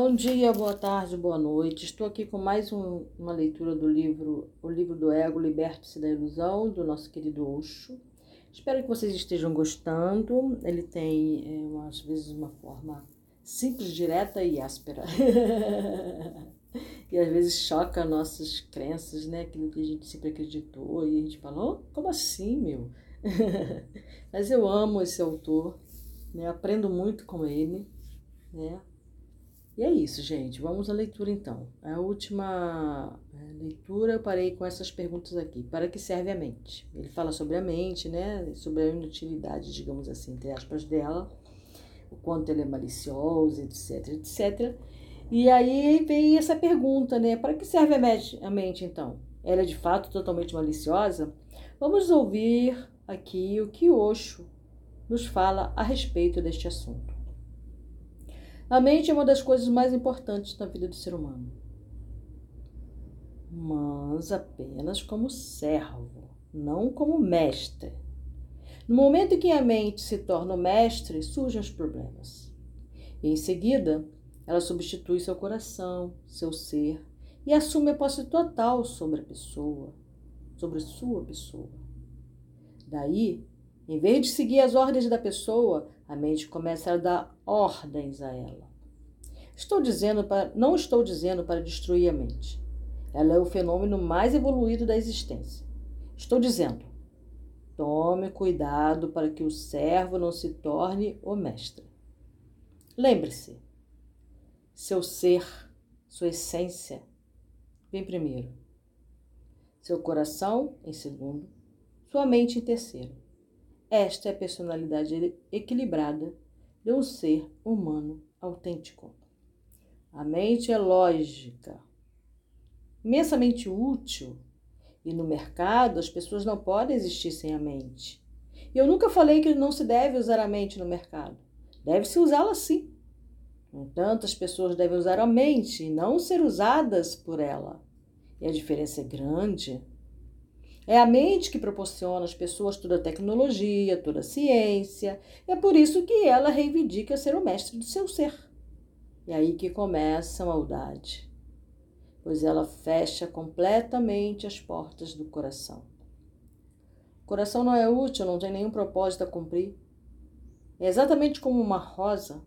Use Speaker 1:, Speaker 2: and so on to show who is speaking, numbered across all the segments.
Speaker 1: Bom dia, boa tarde, boa noite. Estou aqui com mais um, uma leitura do livro O Livro do Ego, Liberte-se da Ilusão, do nosso querido Osho. Espero que vocês estejam gostando. Ele tem, é, às vezes, uma forma simples, direta e áspera. e às vezes choca nossas crenças, né? Aquilo que a gente sempre acreditou e a gente fala, oh, como assim, meu? Mas eu amo esse autor, né? Aprendo muito com ele, né? E é isso, gente. Vamos à leitura então. A última é, leitura eu parei com essas perguntas aqui. Para que serve a mente? Ele fala sobre a mente, né? Sobre a inutilidade, digamos assim, entre aspas, dela, o quanto ela é maliciosa, etc, etc. E aí vem essa pergunta, né? Para que serve a mente, a mente então? Ela é de fato totalmente maliciosa? Vamos ouvir aqui o que Osho nos fala a respeito deste assunto. A mente é uma das coisas mais importantes na vida do ser humano, mas apenas como servo, não como mestre. No momento em que a mente se torna o mestre, surgem os problemas. E em seguida, ela substitui seu coração, seu ser e assume a posse total sobre a pessoa, sobre sua pessoa. Daí, em vez de seguir as ordens da pessoa, a mente começa a dar ordens a ela. Estou dizendo para, não estou dizendo para destruir a mente. Ela é o fenômeno mais evoluído da existência. Estou dizendo: tome cuidado para que o servo não se torne o mestre. Lembre-se, seu ser, sua essência, vem primeiro. Seu coração em segundo, sua mente em terceiro. Esta é a personalidade equilibrada de um ser humano autêntico. A mente é lógica, imensamente útil, e no mercado as pessoas não podem existir sem a mente. E eu nunca falei que não se deve usar a mente no mercado. Deve-se usá-la sim. No entanto, as pessoas devem usar a mente e não ser usadas por ela. E a diferença é grande. É a mente que proporciona às pessoas toda a tecnologia, toda a ciência. É por isso que ela reivindica ser o mestre do seu ser. É aí que começa a maldade, pois ela fecha completamente as portas do coração. O coração não é útil, não tem nenhum propósito a cumprir. É exatamente como uma rosa.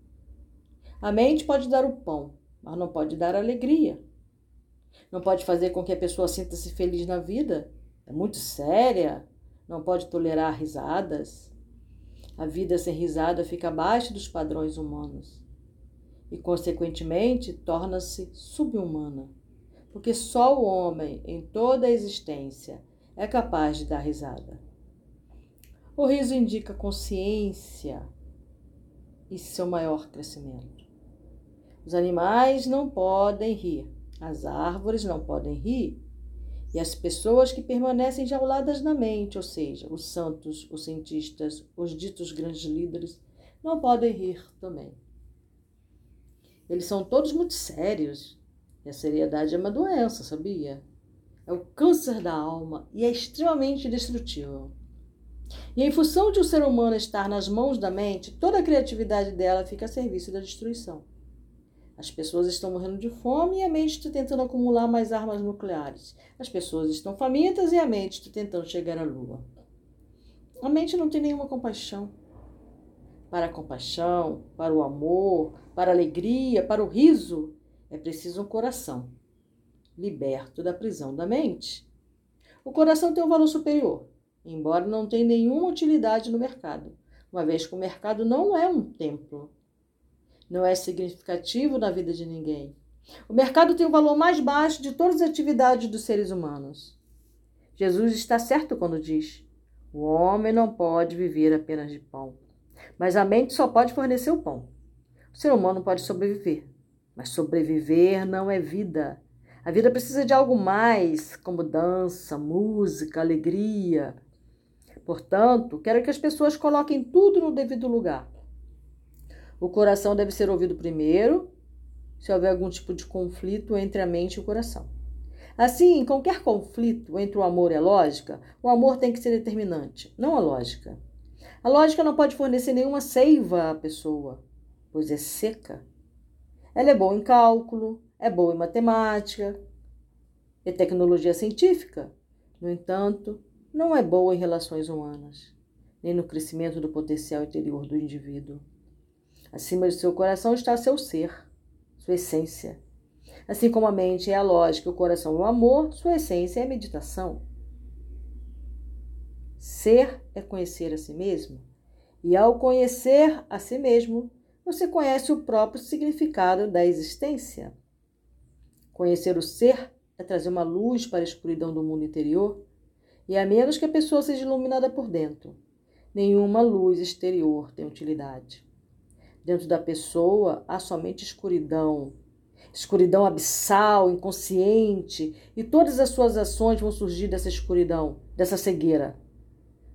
Speaker 1: A mente pode dar o pão, mas não pode dar alegria. Não pode fazer com que a pessoa sinta-se feliz na vida é muito séria, não pode tolerar risadas. A vida sem risada fica abaixo dos padrões humanos e, consequentemente, torna-se subhumana, porque só o homem, em toda a existência, é capaz de dar risada. O riso indica consciência e seu maior crescimento. Os animais não podem rir, as árvores não podem rir, e as pessoas que permanecem jauladas na mente, ou seja, os santos, os cientistas, os ditos grandes líderes, não podem rir também. Eles são todos muito sérios. E a seriedade é uma doença, sabia? É o câncer da alma e é extremamente destrutivo. E em função de o um ser humano estar nas mãos da mente, toda a criatividade dela fica a serviço da destruição. As pessoas estão morrendo de fome e a mente está tentando acumular mais armas nucleares. As pessoas estão famintas e a mente está tentando chegar à lua. A mente não tem nenhuma compaixão. Para a compaixão, para o amor, para a alegria, para o riso, é preciso um coração liberto da prisão da mente. O coração tem um valor superior, embora não tenha nenhuma utilidade no mercado, uma vez que o mercado não é um templo não é significativo na vida de ninguém. O mercado tem o valor mais baixo de todas as atividades dos seres humanos. Jesus está certo quando diz: o homem não pode viver apenas de pão, mas a mente só pode fornecer o pão. O ser humano pode sobreviver, mas sobreviver não é vida. A vida precisa de algo mais, como dança, música, alegria. Portanto, quero que as pessoas coloquem tudo no devido lugar. O coração deve ser ouvido primeiro, se houver algum tipo de conflito entre a mente e o coração. Assim, qualquer conflito entre o amor e a lógica, o amor tem que ser determinante, não a lógica. A lógica não pode fornecer nenhuma seiva à pessoa, pois é seca. Ela é boa em cálculo, é boa em matemática e tecnologia científica. No entanto, não é boa em relações humanas, nem no crescimento do potencial interior do indivíduo. Acima de seu coração está seu ser, sua essência. Assim como a mente é a lógica, o coração é o amor, sua essência é a meditação. Ser é conhecer a si mesmo, e ao conhecer a si mesmo, você conhece o próprio significado da existência. Conhecer o ser é trazer uma luz para a escuridão do mundo interior, e a menos que a pessoa seja iluminada por dentro, nenhuma luz exterior tem utilidade. Dentro da pessoa há somente escuridão, escuridão abissal, inconsciente, e todas as suas ações vão surgir dessa escuridão, dessa cegueira.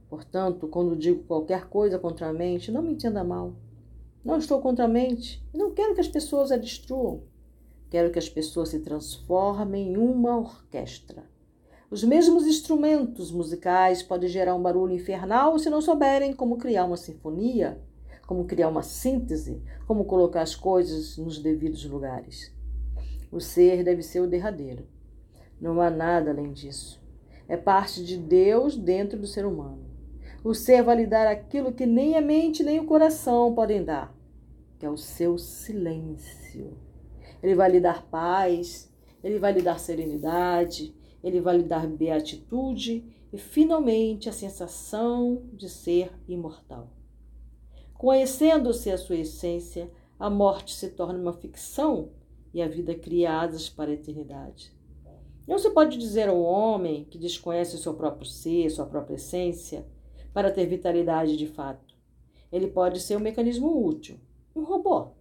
Speaker 1: Portanto, quando digo qualquer coisa contra a mente, não me entenda mal. Não estou contra a mente. Não quero que as pessoas a destruam. Quero que as pessoas se transformem em uma orquestra. Os mesmos instrumentos musicais podem gerar um barulho infernal se não souberem como criar uma sinfonia, como criar uma síntese, como colocar as coisas nos devidos lugares. O ser deve ser o derradeiro. Não há nada além disso. É parte de Deus dentro do ser humano. O ser vai lhe dar aquilo que nem a mente nem o coração podem dar que é o seu silêncio. Ele vai lhe dar paz, ele vai lhe dar serenidade, ele vai lhe dar beatitude e, finalmente, a sensação de ser imortal. Conhecendo-se a sua essência, a morte se torna uma ficção e a vida cria asas para a eternidade. Não se pode dizer ao homem que desconhece o seu próprio ser, sua própria essência, para ter vitalidade de fato. Ele pode ser um mecanismo útil, um robô.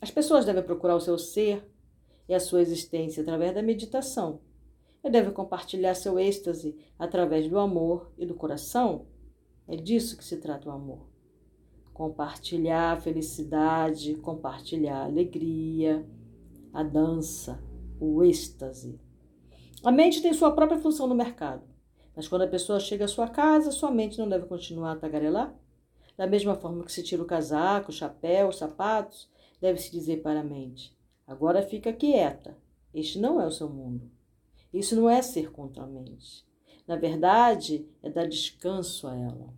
Speaker 1: As pessoas devem procurar o seu ser e a sua existência através da meditação. E devem compartilhar seu êxtase através do amor e do coração. É disso que se trata o amor. Compartilhar a felicidade, compartilhar a alegria, a dança, o êxtase. A mente tem sua própria função no mercado, mas quando a pessoa chega à sua casa, sua mente não deve continuar a tagarelar? Da mesma forma que se tira o casaco, o chapéu, os sapatos, deve-se dizer para a mente: agora fica quieta, este não é o seu mundo. Isso não é ser contra a mente. Na verdade, é dar descanso a ela.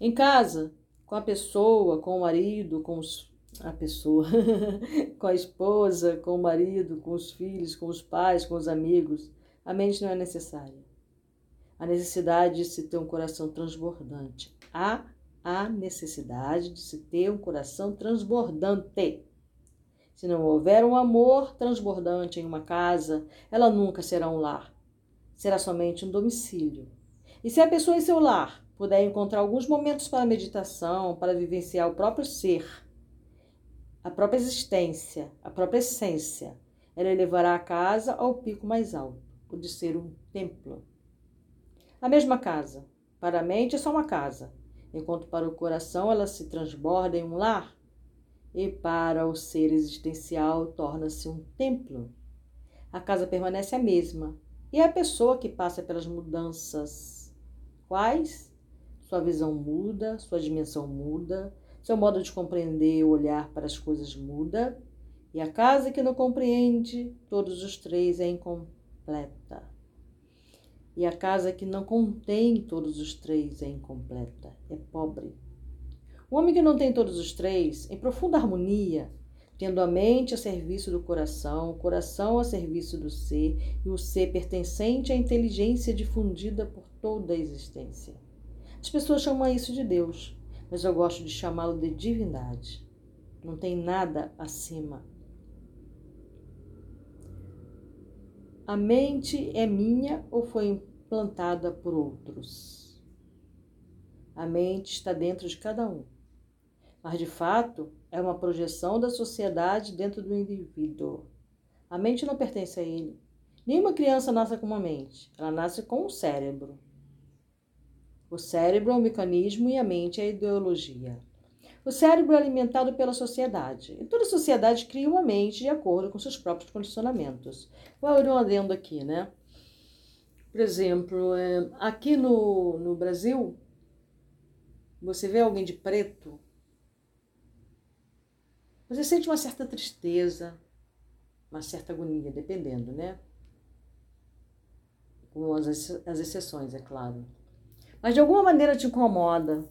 Speaker 1: Em casa, com a pessoa, com o marido, com os, a pessoa, com a esposa, com o marido, com os filhos, com os pais, com os amigos, a mente não é necessária a necessidade de se ter um coração transbordante. Há a necessidade de se ter um coração transbordante. Se não houver um amor transbordante em uma casa, ela nunca será um lar. Será somente um domicílio. E se a pessoa em seu lar puder encontrar alguns momentos para meditação, para vivenciar o próprio ser, a própria existência, a própria essência, ela elevará a casa ao pico mais alto, o de ser um templo. A mesma casa. Para a mente é só uma casa, enquanto para o coração ela se transborda em um lar. E para o ser existencial torna-se um templo. A casa permanece a mesma, e é a pessoa que passa pelas mudanças. Quais? Sua visão muda, sua dimensão muda, seu modo de compreender e olhar para as coisas muda, e a casa que não compreende todos os três é incompleta. E a casa que não contém todos os três é incompleta, é pobre. O homem que não tem todos os três, em profunda harmonia, tendo a mente a serviço do coração, o coração a serviço do ser e o ser pertencente à inteligência difundida por toda a existência. As pessoas chamam isso de Deus, mas eu gosto de chamá-lo de divindade. Não tem nada acima A mente é minha ou foi implantada por outros? A mente está dentro de cada um, mas de fato é uma projeção da sociedade dentro do indivíduo. A mente não pertence a ele. Nenhuma criança nasce com uma mente, ela nasce com um cérebro. O cérebro é o mecanismo e a mente é a ideologia. O cérebro é alimentado pela sociedade. E toda sociedade cria uma mente de acordo com seus próprios condicionamentos. Vou abrir um adendo aqui, né? Por exemplo, é, aqui no, no Brasil, você vê alguém de preto, Você sente uma certa tristeza, uma certa agonia, dependendo, né? Com as, as exceções, é claro. Mas de alguma maneira te incomoda.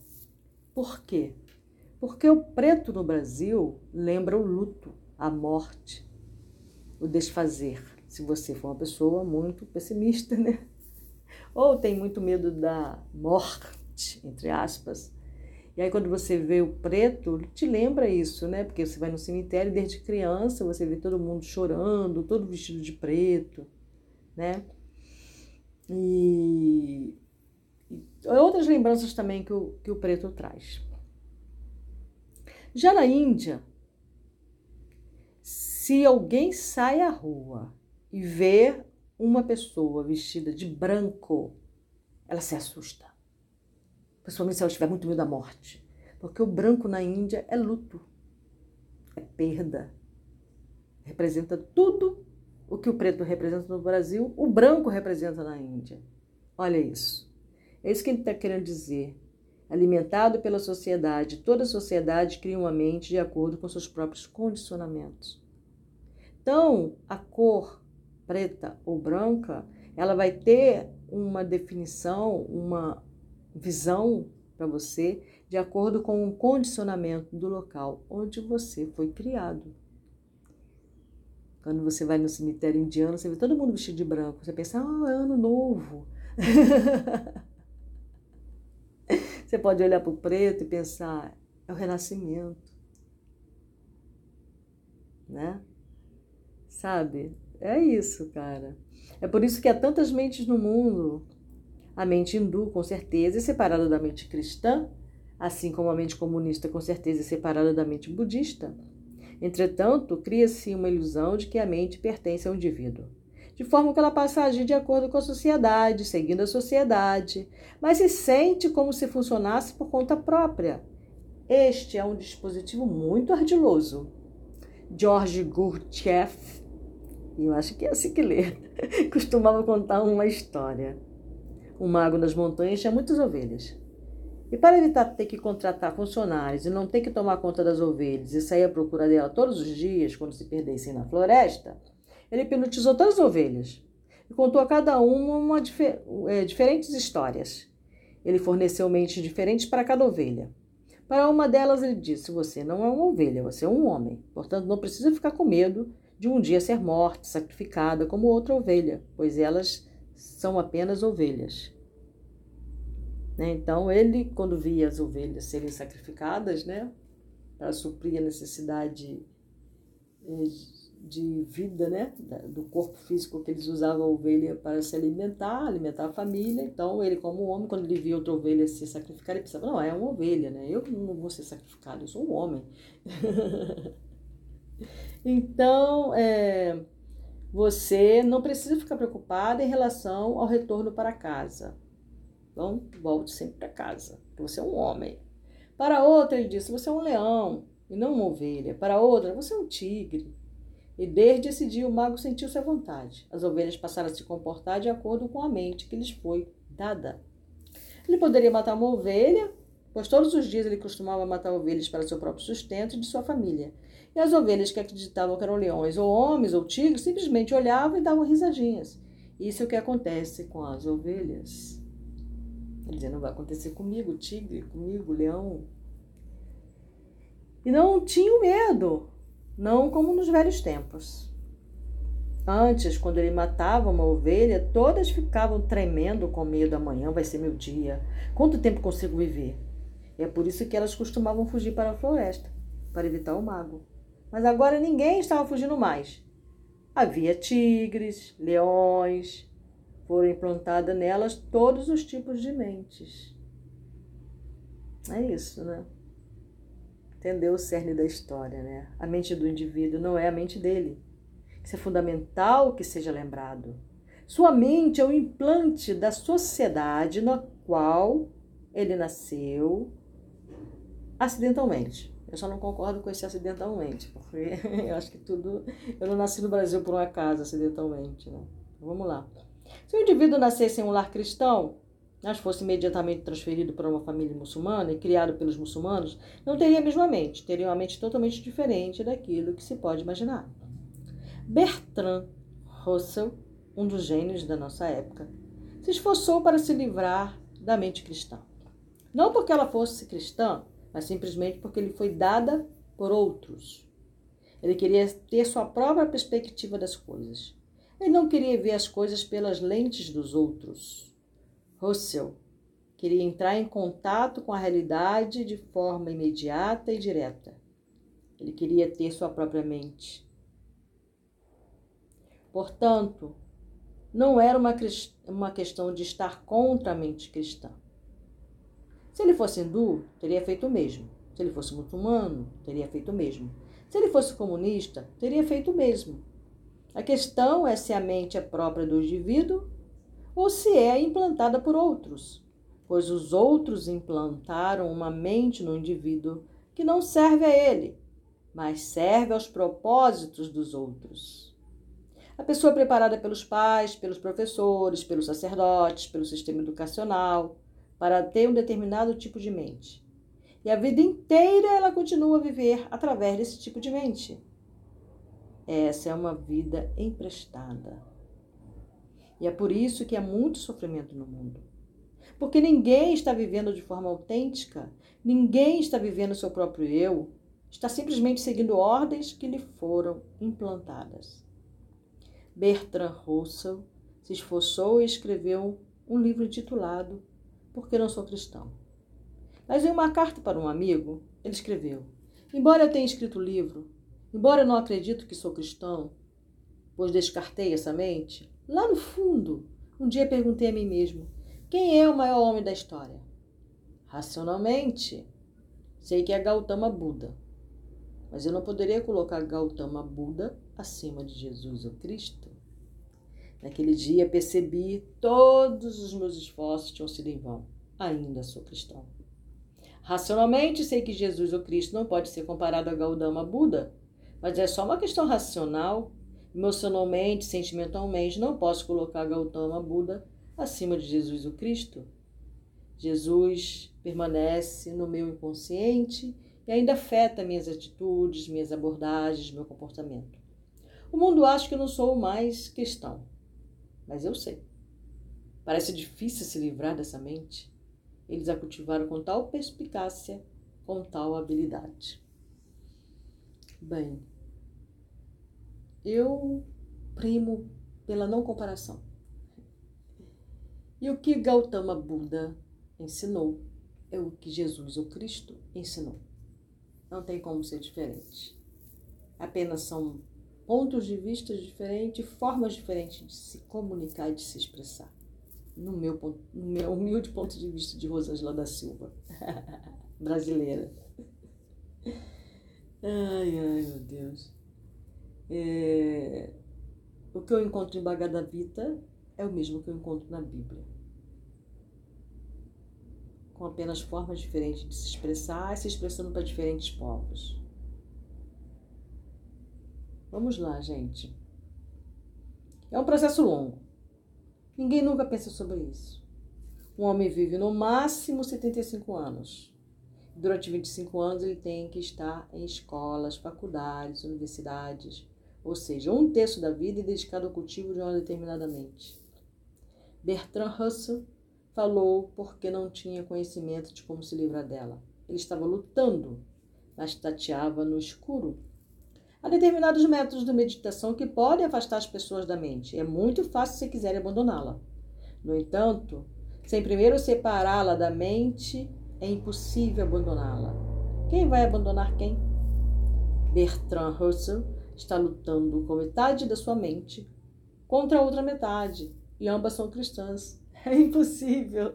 Speaker 1: Por quê? Porque o preto no Brasil lembra o luto, a morte, o desfazer. Se você for uma pessoa muito pessimista, né? Ou tem muito medo da morte, entre aspas. E aí quando você vê o preto, te lembra isso, né? Porque você vai no cemitério desde criança você vê todo mundo chorando, todo vestido de preto, né? E, e outras lembranças também que o, que o preto traz. Já na Índia, se alguém sai à rua e vê uma pessoa vestida de branco, ela se assusta. Principalmente se ela tiver muito medo da morte. Porque o branco na Índia é luto, é perda. Representa tudo o que o preto representa no Brasil, o branco representa na Índia. Olha isso. É isso que ele está querendo dizer alimentado pela sociedade. Toda sociedade cria uma mente de acordo com seus próprios condicionamentos. Então, a cor preta ou branca, ela vai ter uma definição, uma visão para você de acordo com o condicionamento do local onde você foi criado. Quando você vai no cemitério indiano, você vê todo mundo vestido de branco. Você pensa, ah, é ano novo. Você pode olhar para o preto e pensar, é o renascimento. Né? Sabe? É isso, cara. É por isso que há tantas mentes no mundo. A mente hindu, com certeza, é separada da mente cristã, assim como a mente comunista, com certeza, é separada da mente budista. Entretanto, cria-se uma ilusão de que a mente pertence ao indivíduo de forma que ela passa a agir de acordo com a sociedade, seguindo a sociedade, mas se sente como se funcionasse por conta própria. Este é um dispositivo muito ardiloso. George Gurdjieff, eu acho que é assim que lê, costumava contar uma história. Um mago nas montanhas tinha muitas ovelhas. E para evitar ter que contratar funcionários e não ter que tomar conta das ovelhas e sair à procura dela todos os dias quando se perdessem na floresta, ele hipnotizou todas as ovelhas e contou a cada uma, uma é, diferentes histórias. Ele forneceu mentes diferentes para cada ovelha. Para uma delas, ele disse: Você não é uma ovelha, você é um homem. Portanto, não precisa ficar com medo de um dia ser morta, sacrificada como outra ovelha, pois elas são apenas ovelhas. Né? Então, ele, quando via as ovelhas serem sacrificadas, né, para suprir a necessidade eh, de vida, né, do corpo físico que eles usavam a ovelha para se alimentar, alimentar a família. Então, ele como homem, quando ele via outra ovelha se sacrificar, ele pensava, não, é uma ovelha, né? Eu não vou ser sacrificado, eu sou um homem. então, é, você não precisa ficar preocupada em relação ao retorno para casa. Então, volte sempre para casa, você é um homem. Para outra, ele disse, você é um leão e não uma ovelha. Para outra, você é um tigre. E desde esse dia o mago sentiu-se à vontade. As ovelhas passaram a se comportar de acordo com a mente que lhes foi dada. Ele poderia matar uma ovelha, pois todos os dias ele costumava matar ovelhas para seu próprio sustento e de sua família. E as ovelhas que acreditavam que eram leões ou homens ou tigres simplesmente olhavam e davam risadinhas. Isso é o que acontece com as ovelhas. Ele dizia, não vai acontecer comigo, tigre, comigo, leão. E não tinham medo não como nos velhos tempos. Antes, quando ele matava uma ovelha, todas ficavam tremendo com medo. Amanhã vai ser meu dia. Quanto tempo consigo viver? E é por isso que elas costumavam fugir para a floresta, para evitar o mago. Mas agora ninguém estava fugindo mais. Havia tigres, leões, foram implantadas nelas todos os tipos de mentes. É isso, né? Entendeu o cerne da história, né? A mente do indivíduo não é a mente dele. Isso é fundamental que seja lembrado. Sua mente é o implante da sociedade na qual ele nasceu acidentalmente. Eu só não concordo com esse acidentalmente, porque eu acho que tudo. Eu não nasci no Brasil por um acaso acidentalmente, né? Vamos lá. Se o indivíduo nascesse em um lar cristão, mas fosse imediatamente transferido para uma família muçulmana e criado pelos muçulmanos, não teria a mesma mente, teria uma mente totalmente diferente daquilo que se pode imaginar. Bertrand Russell, um dos gênios da nossa época, se esforçou para se livrar da mente cristã. Não porque ela fosse cristã, mas simplesmente porque lhe foi dada por outros. Ele queria ter sua própria perspectiva das coisas. Ele não queria ver as coisas pelas lentes dos outros. Russell queria entrar em contato com a realidade de forma imediata e direta. Ele queria ter sua própria mente. Portanto, não era uma, uma questão de estar contra a mente cristã. Se ele fosse hindu, teria feito o mesmo. Se ele fosse muçulmano, teria feito o mesmo. Se ele fosse comunista, teria feito o mesmo. A questão é se a mente é própria do indivíduo ou se é implantada por outros, pois os outros implantaram uma mente no indivíduo que não serve a ele, mas serve aos propósitos dos outros. A pessoa preparada pelos pais, pelos professores, pelos sacerdotes, pelo sistema educacional, para ter um determinado tipo de mente. E a vida inteira ela continua a viver através desse tipo de mente. Essa é uma vida emprestada. E é por isso que há muito sofrimento no mundo. Porque ninguém está vivendo de forma autêntica, ninguém está vivendo seu próprio eu, está simplesmente seguindo ordens que lhe foram implantadas. Bertrand Russell se esforçou e escreveu um livro intitulado porque não sou cristão. Mas em uma carta para um amigo, ele escreveu: Embora eu tenha escrito o livro, embora eu não acredito que sou cristão, pois descartei essa mente, lá no fundo, um dia perguntei a mim mesmo: quem é o maior homem da história? Racionalmente, sei que é Gautama Buda, mas eu não poderia colocar Gautama Buda acima de Jesus ou Cristo. Naquele dia percebi todos os meus esforços tinham sido em vão. Ainda sou cristão. Racionalmente sei que Jesus ou Cristo não pode ser comparado a Gautama Buda, mas é só uma questão racional. Emocionalmente, sentimentalmente, não posso colocar Gautama Buda acima de Jesus ou Cristo. Jesus permanece no meu inconsciente e ainda afeta minhas atitudes, minhas abordagens, meu comportamento. O mundo acha que eu não sou mais cristão, mas eu sei. Parece difícil se livrar dessa mente. Eles a cultivaram com tal perspicácia, com tal habilidade. Bem, eu primo pela não comparação. E o que Gautama Buda ensinou é o que Jesus, o Cristo, ensinou. Não tem como ser diferente. Apenas são pontos de vista diferentes, formas diferentes de se comunicar e de se expressar. No meu, no meu humilde ponto de vista de Rosângela da Silva, brasileira. Ai, ai, meu Deus. É... O que eu encontro em Bhagavad Gita é o mesmo que eu encontro na Bíblia. Com apenas formas diferentes de se expressar e se expressando para diferentes povos. Vamos lá, gente. É um processo longo. Ninguém nunca pensa sobre isso. Um homem vive no máximo 75 anos. Durante 25 anos ele tem que estar em escolas, faculdades, universidades, ou seja, um terço da vida é dedicado ao cultivo de uma determinada mente. Bertrand Russell falou porque não tinha conhecimento de como se livrar dela. Ele estava lutando, mas tateava no escuro Há determinados métodos de meditação que podem afastar as pessoas da mente. É muito fácil se quiserem abandoná-la. No entanto, sem primeiro separá-la da mente, é impossível abandoná-la. Quem vai abandonar quem? Bertrand Russell está lutando com metade da sua mente contra a outra metade, e ambas são cristãs. É impossível.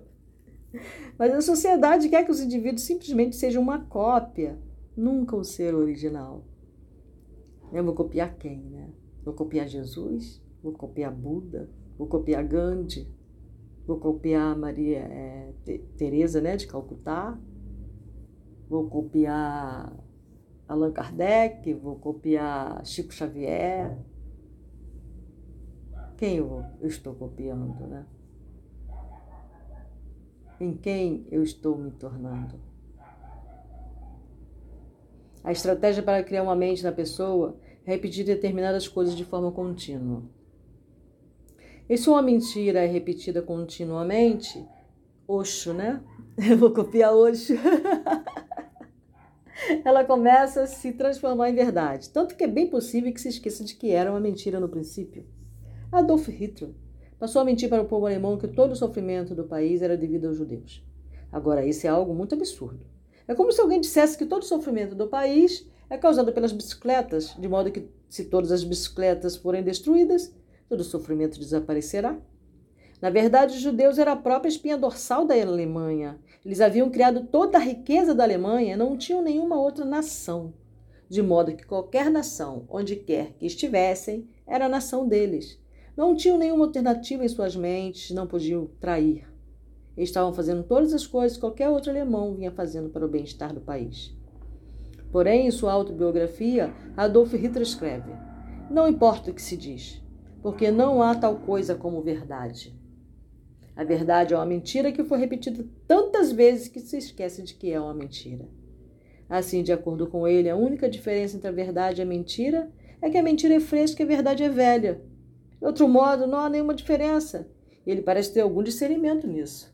Speaker 1: Mas a sociedade quer que os indivíduos simplesmente sejam uma cópia, nunca o ser original. Eu vou copiar quem, né? Vou copiar Jesus, vou copiar Buda, vou copiar Gandhi, vou copiar Maria é, Teresa, né, de Calcutá, vou copiar Allan Kardec, vou copiar Chico Xavier. Quem eu, estou copiando, né? em quem eu estou me tornando. A estratégia para criar uma mente na pessoa é repetir determinadas coisas de forma contínua. E se uma mentira é repetida continuamente, Oxo, né? Eu vou copiar Oxo. Ela começa a se transformar em verdade. Tanto que é bem possível que se esqueça de que era uma mentira no princípio. Adolf Hitler passou a mentir para o povo alemão que todo o sofrimento do país era devido aos judeus. Agora, isso é algo muito absurdo. É como se alguém dissesse que todo o sofrimento do país é causado pelas bicicletas, de modo que, se todas as bicicletas forem destruídas, todo o sofrimento desaparecerá. Na verdade, os judeus eram a própria espinha dorsal da Alemanha. Eles haviam criado toda a riqueza da Alemanha, não tinham nenhuma outra nação. De modo que qualquer nação, onde quer que estivessem, era a nação deles. Não tinham nenhuma alternativa em suas mentes, não podiam trair. Eles estavam fazendo todas as coisas que qualquer outro alemão vinha fazendo para o bem-estar do país. Porém, em sua autobiografia, Adolf Hitler escreve: Não importa o que se diz, porque não há tal coisa como verdade. A verdade é uma mentira que foi repetida tantas vezes que se esquece de que é uma mentira. Assim, de acordo com ele, a única diferença entre a verdade e a mentira é que a mentira é fresca e a verdade é velha. De outro modo, não há nenhuma diferença. Ele parece ter algum discernimento nisso.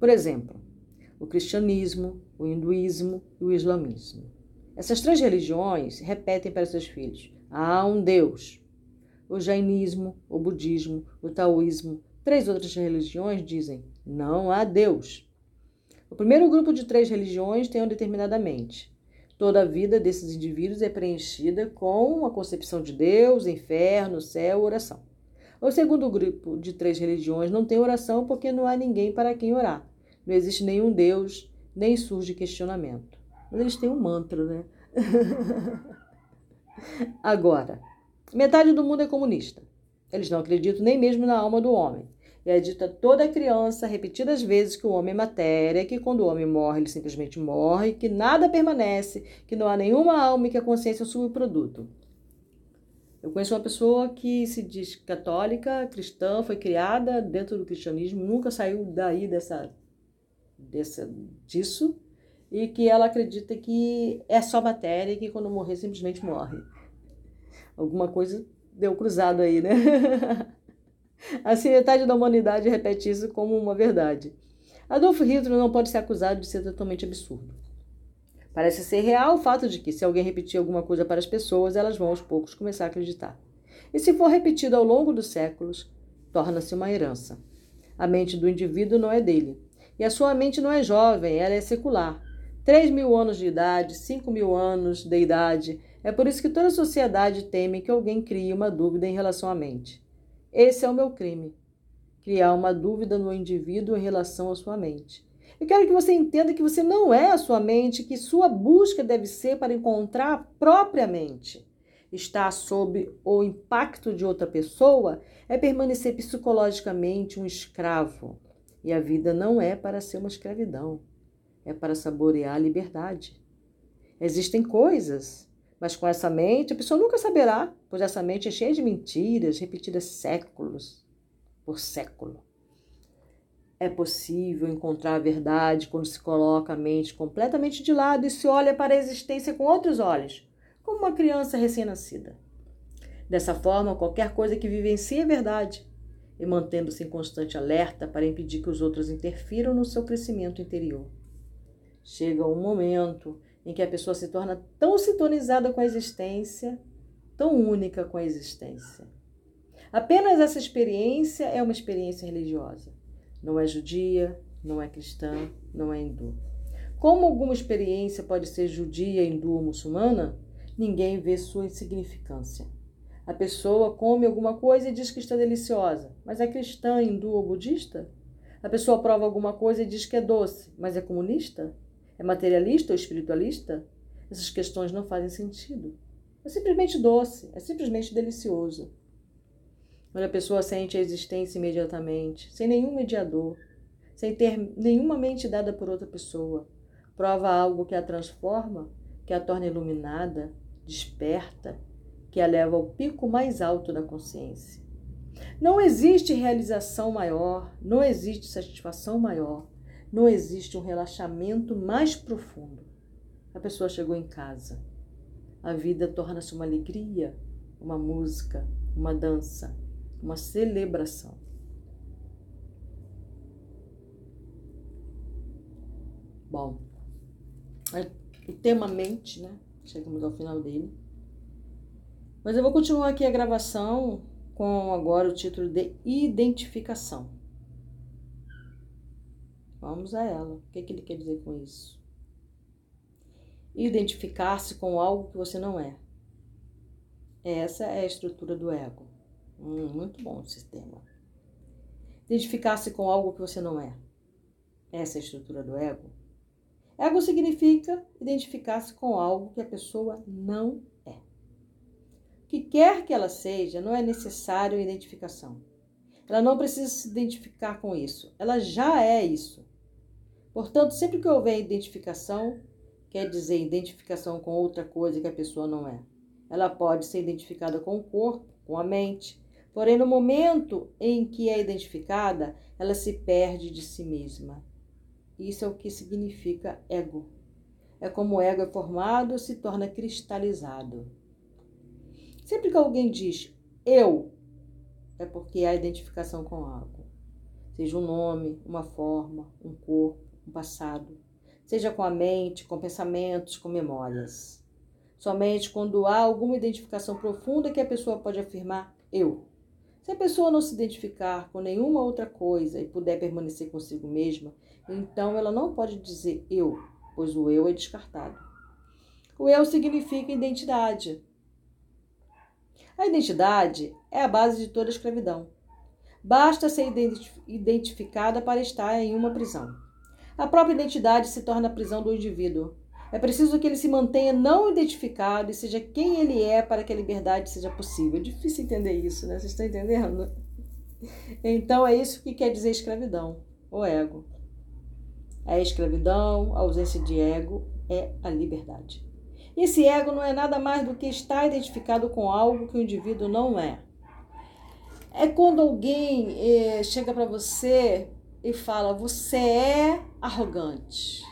Speaker 1: Por exemplo, o cristianismo, o hinduísmo e o islamismo. Essas três religiões repetem para seus filhos: há um Deus. O jainismo, o budismo, o taoísmo, três outras religiões dizem: não há Deus. O primeiro grupo de três religiões tem uma determinada mente. Toda a vida desses indivíduos é preenchida com a concepção de Deus, inferno, céu, oração. O segundo grupo de três religiões não tem oração porque não há ninguém para quem orar. Não existe nenhum Deus, nem surge questionamento. Mas eles têm um mantra, né? Agora, metade do mundo é comunista. Eles não acreditam nem mesmo na alma do homem. E é dita toda criança, repetidas vezes, que o homem é matéria, que quando o homem morre, ele simplesmente morre, que nada permanece, que não há nenhuma alma e que a consciência é um subproduto. Eu conheço uma pessoa que se diz católica, cristã, foi criada dentro do cristianismo, nunca saiu daí dessa desse, disso e que ela acredita que é só matéria e que quando morrer simplesmente morre. Alguma coisa deu cruzado aí, né? assim, metade da humanidade repete isso como uma verdade. Adolf Hitler não pode ser acusado de ser totalmente absurdo. Parece ser real o fato de que, se alguém repetir alguma coisa para as pessoas, elas vão aos poucos começar a acreditar. E se for repetido ao longo dos séculos, torna-se uma herança. A mente do indivíduo não é dele, e a sua mente não é jovem, ela é secular. Três mil anos de idade, cinco mil anos de idade. É por isso que toda a sociedade teme que alguém crie uma dúvida em relação à mente. Esse é o meu crime. Criar uma dúvida no indivíduo em relação à sua mente. Eu quero que você entenda que você não é a sua mente, que sua busca deve ser para encontrar a própria mente. Estar sob o impacto de outra pessoa é permanecer psicologicamente um escravo. E a vida não é para ser uma escravidão, é para saborear a liberdade. Existem coisas, mas com essa mente a pessoa nunca saberá, pois essa mente é cheia de mentiras repetidas séculos por século. É possível encontrar a verdade quando se coloca a mente completamente de lado e se olha para a existência com outros olhos, como uma criança recém-nascida. Dessa forma, qualquer coisa que vivencie é verdade, e mantendo-se em constante alerta para impedir que os outros interfiram no seu crescimento interior. Chega um momento em que a pessoa se torna tão sintonizada com a existência, tão única com a existência. Apenas essa experiência é uma experiência religiosa. Não é judia, não é cristã, não é hindu. Como alguma experiência pode ser judia, hindu ou muçulmana, ninguém vê sua insignificância. A pessoa come alguma coisa e diz que está deliciosa, mas é cristã, hindu ou budista? A pessoa prova alguma coisa e diz que é doce, mas é comunista? É materialista ou espiritualista? Essas questões não fazem sentido. É simplesmente doce, é simplesmente delicioso. Quando a pessoa sente a existência imediatamente, sem nenhum mediador, sem ter nenhuma mente dada por outra pessoa, prova algo que a transforma, que a torna iluminada, desperta, que a leva ao pico mais alto da consciência. Não existe realização maior, não existe satisfação maior, não existe um relaxamento mais profundo. A pessoa chegou em casa. A vida torna-se uma alegria, uma música, uma dança, uma celebração. Bom, o tema mente, né? Chegamos ao final dele. Mas eu vou continuar aqui a gravação com agora o título de identificação. Vamos a ela. O que, que ele quer dizer com isso? Identificar-se com algo que você não é. Essa é a estrutura do ego. Hum, muito bom o sistema. Identificar-se com algo que você não é. Essa é a estrutura do ego. Ego significa identificar-se com algo que a pessoa não é. O que quer que ela seja, não é necessário identificação. Ela não precisa se identificar com isso. Ela já é isso. Portanto, sempre que houver identificação, quer dizer identificação com outra coisa que a pessoa não é. Ela pode ser identificada com o corpo, com a mente, porém, no momento em que é identificada, ela se perde de si mesma isso é o que significa ego. É como o ego é formado, se torna cristalizado. Sempre que alguém diz eu, é porque há identificação com algo. Seja um nome, uma forma, um corpo, um passado. Seja com a mente, com pensamentos, com memórias. Somente quando há alguma identificação profunda que a pessoa pode afirmar eu. Se a pessoa não se identificar com nenhuma outra coisa e puder permanecer consigo mesma, então ela não pode dizer eu, pois o eu é descartado. O eu significa identidade. A identidade é a base de toda escravidão. Basta ser identificada para estar em uma prisão. A própria identidade se torna a prisão do indivíduo. É preciso que ele se mantenha não identificado e seja quem ele é para que a liberdade seja possível. É difícil entender isso, né? Vocês estão entendendo? Então é isso que quer dizer escravidão, o ego. A escravidão, a ausência de ego é a liberdade. Esse ego não é nada mais do que estar identificado com algo que o indivíduo não é. É quando alguém eh, chega para você e fala: Você é arrogante.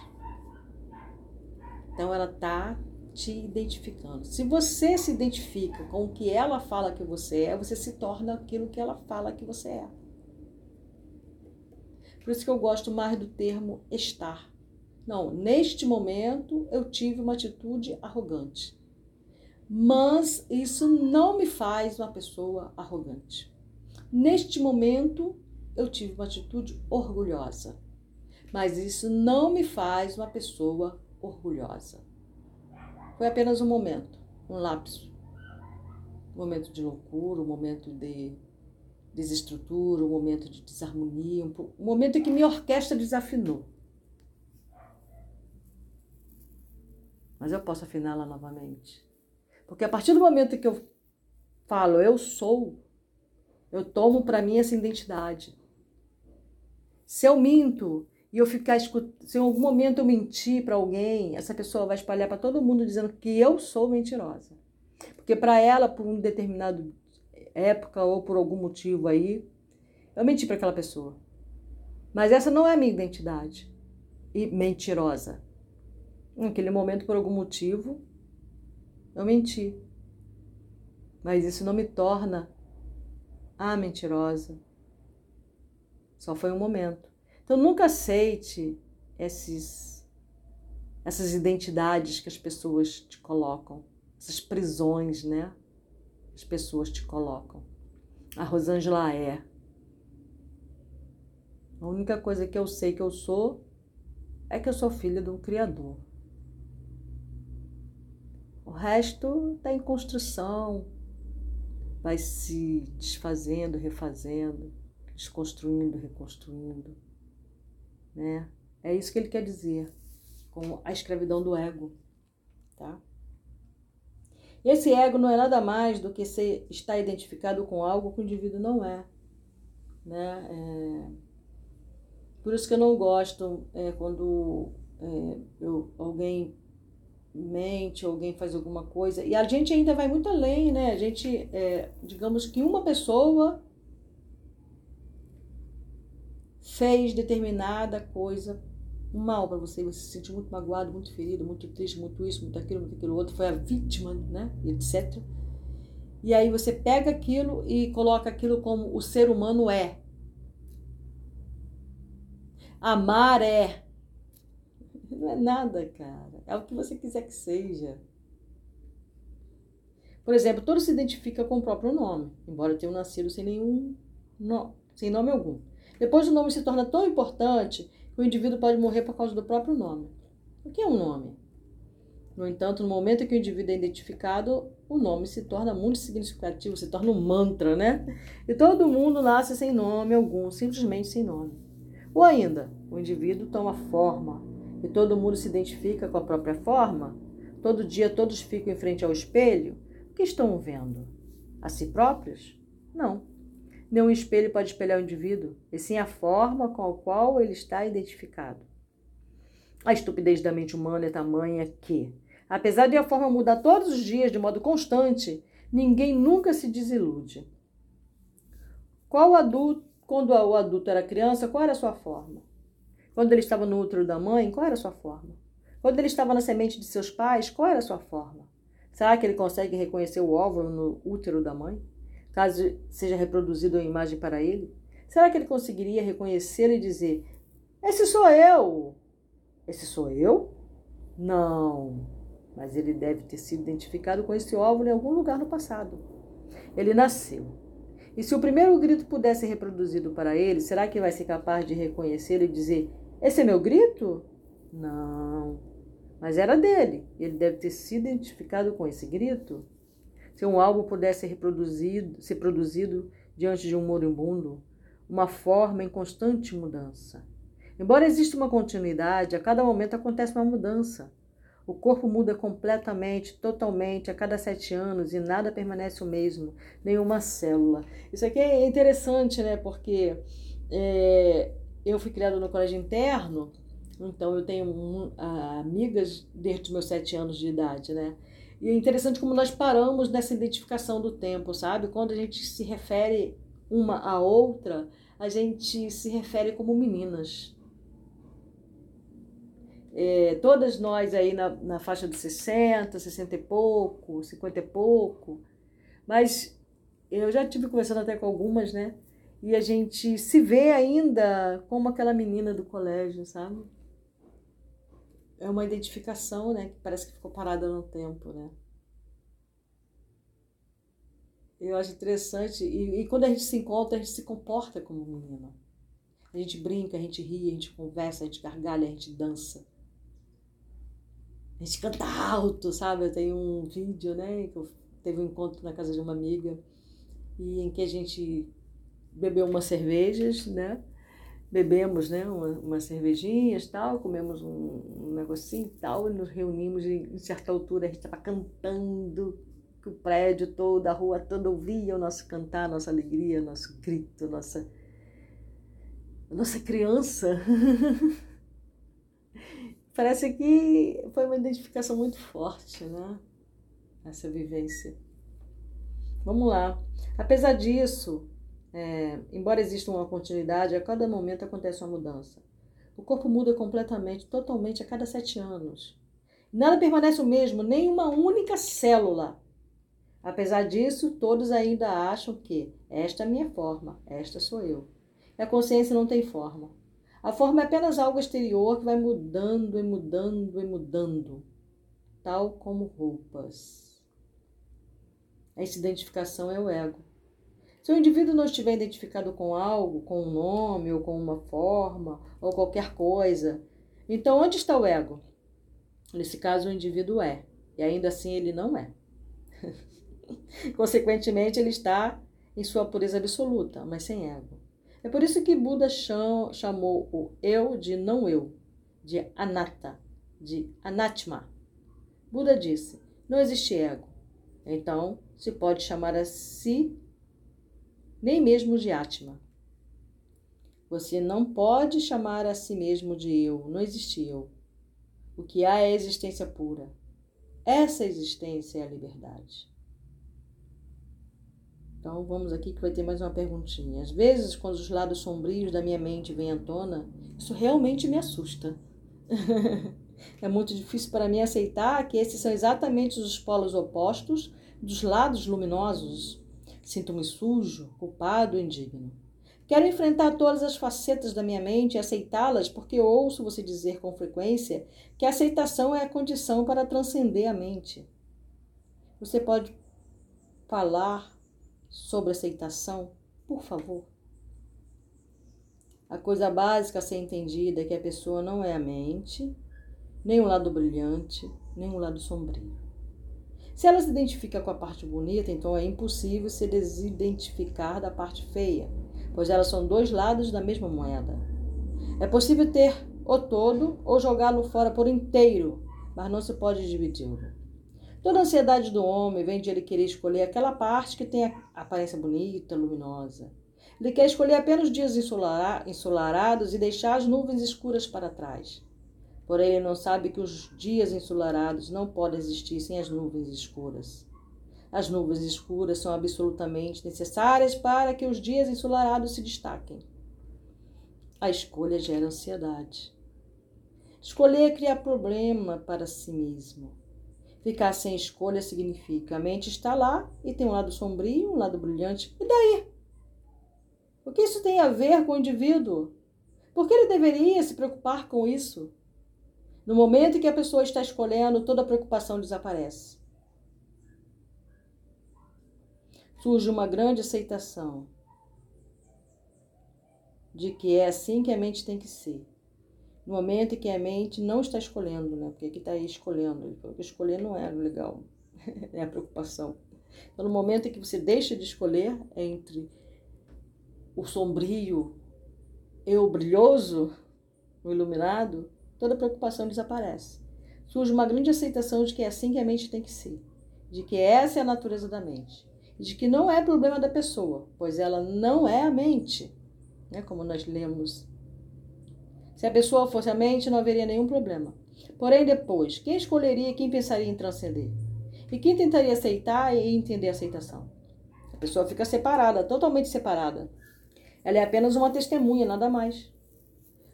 Speaker 1: Então ela está te identificando. Se você se identifica com o que ela fala que você é, você se torna aquilo que ela fala que você é. Por isso que eu gosto mais do termo estar. Não, neste momento eu tive uma atitude arrogante. Mas isso não me faz uma pessoa arrogante. Neste momento eu tive uma atitude orgulhosa. Mas isso não me faz uma pessoa orgulhosa. Foi apenas um momento, um lapso. Um momento de loucura, um momento de desestrutura, um momento de desarmonia, um momento em que minha orquestra desafinou. Mas eu posso afiná-la novamente. Porque a partir do momento que eu falo eu sou, eu tomo para mim essa identidade. Se eu minto, e eu ficar escutando, se em algum momento eu mentir para alguém, essa pessoa vai espalhar para todo mundo dizendo que eu sou mentirosa. Porque para ela, por um determinado época ou por algum motivo aí, eu menti para aquela pessoa. Mas essa não é a minha identidade. E mentirosa. Naquele momento, por algum motivo, eu menti. Mas isso não me torna a mentirosa. Só foi um momento. Então nunca aceite esses, essas identidades que as pessoas te colocam, essas prisões, né? As pessoas te colocam. A Rosângela é. A única coisa que eu sei que eu sou é que eu sou filha do Criador. O resto está em construção, vai se desfazendo, refazendo, desconstruindo, reconstruindo. Né? É isso que ele quer dizer com a escravidão do ego. Tá? Esse ego não é nada mais do que ser, estar identificado com algo que o indivíduo não é. Né? É... Por isso que eu não gosto é, quando é, eu, alguém mente, alguém faz alguma coisa. E a gente ainda vai muito além, né? A gente, é, digamos que uma pessoa fez determinada coisa mal para você, você se sentiu muito magoado, muito ferido, muito triste, muito isso, muito aquilo, muito aquilo outro, foi a vítima, né, etc. E aí você pega aquilo e coloca aquilo como o ser humano é. Amar é. Não é nada, cara. É o que você quiser que seja. Por exemplo, todos se identificam com o próprio nome, embora tenham nascido sem nenhum no, sem nome algum. Depois o nome se torna tão importante que o indivíduo pode morrer por causa do próprio nome. O que é um nome? No entanto, no momento em que o indivíduo é identificado, o nome se torna muito significativo, se torna um mantra, né? E todo mundo nasce sem nome algum, simplesmente sem nome. Ou ainda, o indivíduo toma forma e todo mundo se identifica com a própria forma. Todo dia todos ficam em frente ao espelho. O que estão vendo? A si próprios? Não. Nenhum espelho pode espelhar o indivíduo, e sim a forma com a qual ele está identificado. A estupidez da mente humana é tamanha que, apesar de a forma mudar todos os dias de modo constante, ninguém nunca se desilude. Qual adulto, quando o adulto era criança, qual era a sua forma? Quando ele estava no útero da mãe, qual era a sua forma? Quando ele estava na semente de seus pais, qual era a sua forma? Será que ele consegue reconhecer o óvulo no útero da mãe? Caso seja reproduzido a imagem para ele? Será que ele conseguiria reconhecê-lo e dizer: Esse sou eu? Esse sou eu? Não, mas ele deve ter sido identificado com esse óvulo em algum lugar no passado. Ele nasceu. E se o primeiro grito pudesse ser reproduzido para ele, será que vai ser capaz de reconhecê-lo e dizer: Esse é meu grito? Não, mas era dele. Ele deve ter sido identificado com esse grito. Se um álbum pudesse reproduzido, ser produzido diante de um moribundo, uma forma em constante mudança. Embora exista uma continuidade, a cada momento acontece uma mudança. O corpo muda completamente, totalmente, a cada sete anos e nada permanece o mesmo, nenhuma célula. Isso aqui é interessante, né? Porque é, eu fui criada no colégio interno, então eu tenho um, amigas desde os meus sete anos de idade, né? E é interessante como nós paramos nessa identificação do tempo, sabe? Quando a gente se refere uma à outra, a gente se refere como meninas. É, todas nós aí na, na faixa de 60, 60 e pouco, 50 e pouco, mas eu já tive conversando até com algumas, né? E a gente se vê ainda como aquela menina do colégio, sabe? É uma identificação, né? Que parece que ficou parada no tempo, né? Eu acho interessante. E, e, quando a gente se encontra, a gente se comporta como menina. A gente brinca, a gente ri, a gente conversa, a gente gargalha, a gente dança. A gente canta alto, sabe? Eu tenho um vídeo, né? Que eu teve um encontro na casa de uma amiga e em que a gente bebeu umas cervejas, né? Bebemos né, umas uma cervejinhas tal, comemos um, um negocinho e tal, e nos reunimos e em certa altura a gente estava cantando, que o prédio todo, a rua toda ouvia o nosso cantar, nossa alegria, nosso grito, nossa, nossa criança. Parece que foi uma identificação muito forte, né? Essa vivência. Vamos lá. Apesar disso, é, embora exista uma continuidade, a cada momento acontece uma mudança. O corpo muda completamente, totalmente a cada sete anos. Nada permanece o mesmo, nem uma única célula. Apesar disso, todos ainda acham que esta é a minha forma, esta sou eu. E a consciência não tem forma. A forma é apenas algo exterior que vai mudando e mudando e mudando, tal como roupas. Essa identificação é o ego. Se o indivíduo não estiver identificado com algo, com um nome, ou com uma forma, ou qualquer coisa, então onde está o ego? Nesse caso, o indivíduo é, e ainda assim ele não é. Consequentemente, ele está em sua pureza absoluta, mas sem ego. É por isso que Buda chamou o eu de não eu, de anatta, de anatma. Buda disse: não existe ego. Então, se pode chamar a si nem mesmo de Atma. Você não pode chamar a si mesmo de eu, não existe eu. O que há é a existência pura. Essa existência é a liberdade. Então vamos aqui que vai ter mais uma perguntinha. Às vezes, quando os lados sombrios da minha mente vêm à tona, isso realmente me assusta. é muito difícil para mim aceitar que esses são exatamente os polos opostos dos lados luminosos. Sinto-me sujo, culpado indigno. Quero enfrentar todas as facetas da minha mente e aceitá-las porque ouço você dizer com frequência que a aceitação é a condição para transcender a mente. Você pode falar sobre aceitação, por favor? A coisa básica a ser entendida é que a pessoa não é a mente, nem o lado brilhante, nem o lado sombrio. Se ela se identifica com a parte bonita, então é impossível se desidentificar da parte feia pois elas são dois lados da mesma moeda. É possível ter o todo ou jogá-lo fora por inteiro, mas não se pode dividi-lo. Toda a ansiedade do homem vem de ele querer escolher aquela parte que tem a aparência bonita, luminosa. Ele quer escolher apenas dias ensolarados e deixar as nuvens escuras para trás. Porém, ele não sabe que os dias ensolarados não podem existir sem as nuvens escuras. As nuvens escuras são absolutamente necessárias para que os dias ensolarados se destaquem. A escolha gera ansiedade. Escolher é criar problema para si mesmo. Ficar sem escolha significa a mente está lá e tem um lado sombrio, um lado brilhante. E daí? O que isso tem a ver com o indivíduo? Por que ele deveria se preocupar com isso? No momento em que a pessoa está escolhendo, toda a preocupação desaparece. surge uma grande aceitação de que é assim que a mente tem que ser. No momento em que a mente não está escolhendo, né? Porque aqui está aí escolhendo. Porque escolher não é legal, é a preocupação. Então, no momento em que você deixa de escolher entre o sombrio e o brilhoso, o iluminado, toda preocupação desaparece. Surge uma grande aceitação de que é assim que a mente tem que ser, de que essa é a natureza da mente de que não é problema da pessoa, pois ela não é a mente, né? como nós lemos. Se a pessoa fosse a mente, não haveria nenhum problema. Porém, depois, quem escolheria, quem pensaria em transcender? E quem tentaria aceitar e entender a aceitação? A pessoa fica separada, totalmente separada. Ela é apenas uma testemunha, nada mais.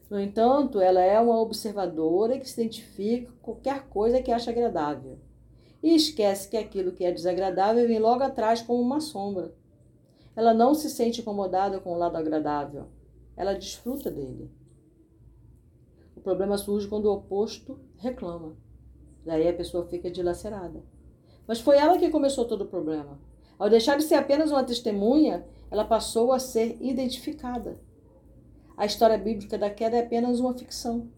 Speaker 1: No entanto, ela é uma observadora que se identifica com qualquer coisa que acha agradável e esquece que aquilo que é desagradável vem logo atrás como uma sombra. Ela não se sente incomodada com o lado agradável, ela desfruta dele. O problema surge quando o oposto reclama. Daí a pessoa fica dilacerada. Mas foi ela que começou todo o problema. Ao deixar de ser apenas uma testemunha, ela passou a ser identificada. A história bíblica da queda é apenas uma ficção.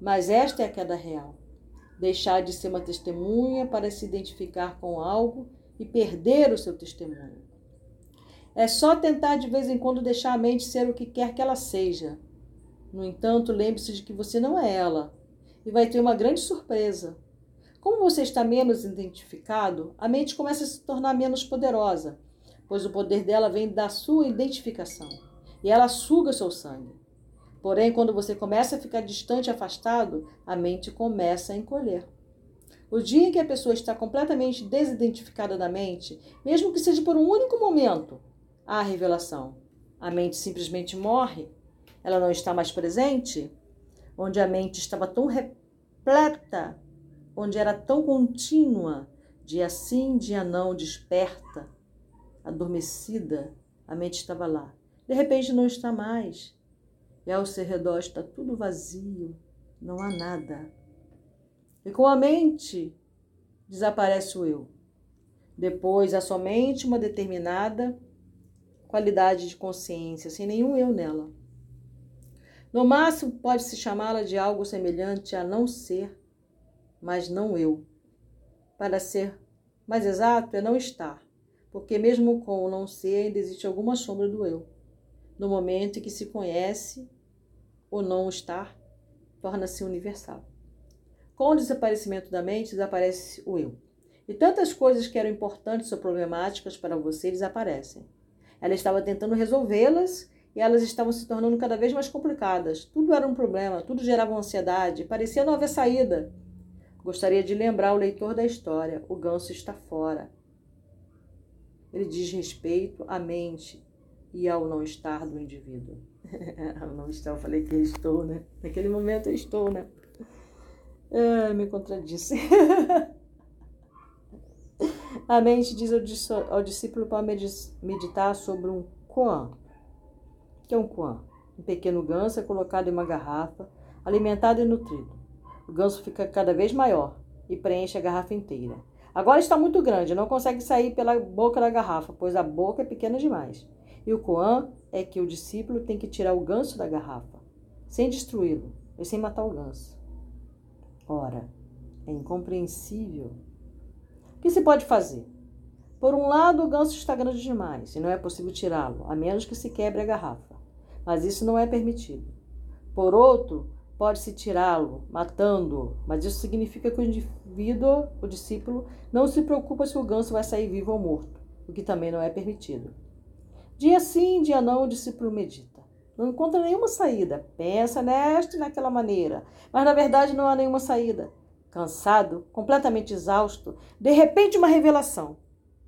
Speaker 1: Mas esta é a queda real deixar de ser uma testemunha para se identificar com algo e perder o seu testemunho. É só tentar de vez em quando deixar a mente ser o que quer que ela seja. No entanto, lembre-se de que você não é ela e vai ter uma grande surpresa. Como você está menos identificado, a mente começa a se tornar menos poderosa, pois o poder dela vem da sua identificação e ela suga seu sangue. Porém, quando você começa a ficar distante, afastado, a mente começa a encolher. O dia em que a pessoa está completamente desidentificada da mente, mesmo que seja por um único momento, há revelação. A mente simplesmente morre, ela não está mais presente, onde a mente estava tão repleta, onde era tão contínua, dia sim, dia não, desperta, adormecida, a mente estava lá. De repente não está mais. E ao seu redor está tudo vazio, não há nada. E com a mente desaparece o eu. Depois há somente uma determinada qualidade de consciência, sem nenhum eu nela. No máximo, pode-se chamá-la de algo semelhante a não ser, mas não eu. Para ser mais exato, é não estar, porque mesmo com o não ser, ainda existe alguma sombra do eu. No momento em que se conhece ou não estar, torna-se universal. Com o desaparecimento da mente, desaparece o eu. E tantas coisas que eram importantes ou problemáticas para você desaparecem. Ela estava tentando resolvê-las e elas estavam se tornando cada vez mais complicadas. Tudo era um problema, tudo gerava ansiedade, parecia não haver saída. Gostaria de lembrar o leitor da história: o ganso está fora. Ele diz respeito à mente e ao não estar do indivíduo. não estou, eu falei que estou, né? Naquele momento eu estou, né? É, me contradisse. A mente diz ao discípulo para meditar sobre um koan. O que é um koan? Um pequeno ganso é colocado em uma garrafa, alimentado e nutrido. O ganso fica cada vez maior e preenche a garrafa inteira. Agora está muito grande, não consegue sair pela boca da garrafa, pois a boca é pequena demais. E o koan é que o discípulo tem que tirar o ganso da garrafa, sem destruí-lo e sem matar o ganso. Ora, é incompreensível. O que se pode fazer? Por um lado, o ganso está grande demais e não é possível tirá-lo, a menos que se quebre a garrafa. Mas isso não é permitido. Por outro, pode-se tirá-lo, matando-o, mas isso significa que o indivíduo, o discípulo, não se preocupa se o ganso vai sair vivo ou morto, o que também não é permitido. Dia sim, dia não, o discípulo medita. Não encontra nenhuma saída. Pensa nesta e naquela maneira. Mas na verdade não há nenhuma saída. Cansado, completamente exausto, de repente uma revelação.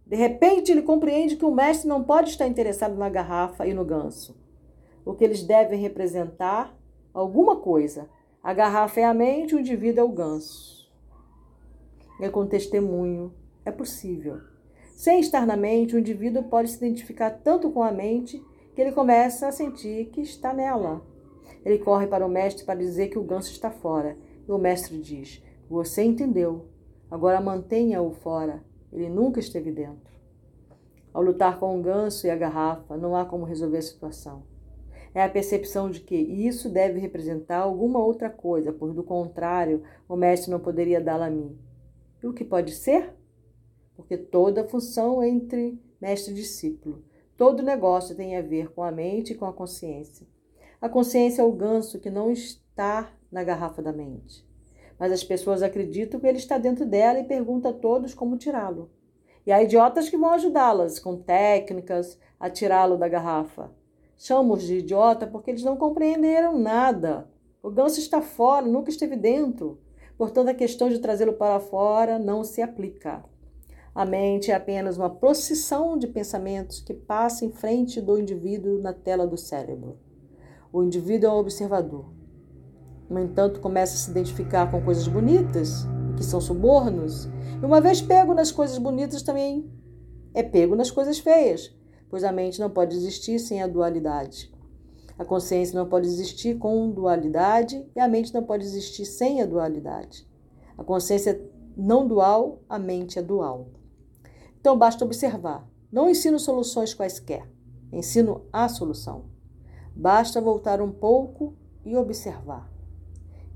Speaker 1: De repente ele compreende que o mestre não pode estar interessado na garrafa e no ganso. O que eles devem representar alguma coisa. A garrafa é a mente, o indivíduo é o ganso. É com testemunho. É possível. Sem estar na mente, o indivíduo pode se identificar tanto com a mente que ele começa a sentir que está nela. Ele corre para o mestre para dizer que o ganso está fora. E o mestre diz: Você entendeu. Agora mantenha-o fora. Ele nunca esteve dentro. Ao lutar com o ganso e a garrafa, não há como resolver a situação. É a percepção de que isso deve representar alguma outra coisa, pois do contrário, o mestre não poderia dá-la a mim. E o que pode ser? Porque toda função entre mestre e discípulo Todo negócio tem a ver com a mente e com a consciência. A consciência é o ganso que não está na garrafa da mente. Mas as pessoas acreditam que ele está dentro dela e perguntam a todos como tirá-lo. E há idiotas que vão ajudá-las com técnicas a tirá-lo da garrafa. Chamamos de idiota porque eles não compreenderam nada. O ganso está fora, nunca esteve dentro. Portanto, a questão de trazê-lo para fora não se aplica. A mente é apenas uma procissão de pensamentos que passa em frente do indivíduo na tela do cérebro. O indivíduo é um observador. No entanto, começa a se identificar com coisas bonitas, que são subornos, e uma vez pego nas coisas bonitas, também é pego nas coisas feias, pois a mente não pode existir sem a dualidade. A consciência não pode existir com dualidade e a mente não pode existir sem a dualidade. A consciência é não dual, a mente é dual. Então basta observar. Não ensino soluções quaisquer, ensino a solução. Basta voltar um pouco e observar.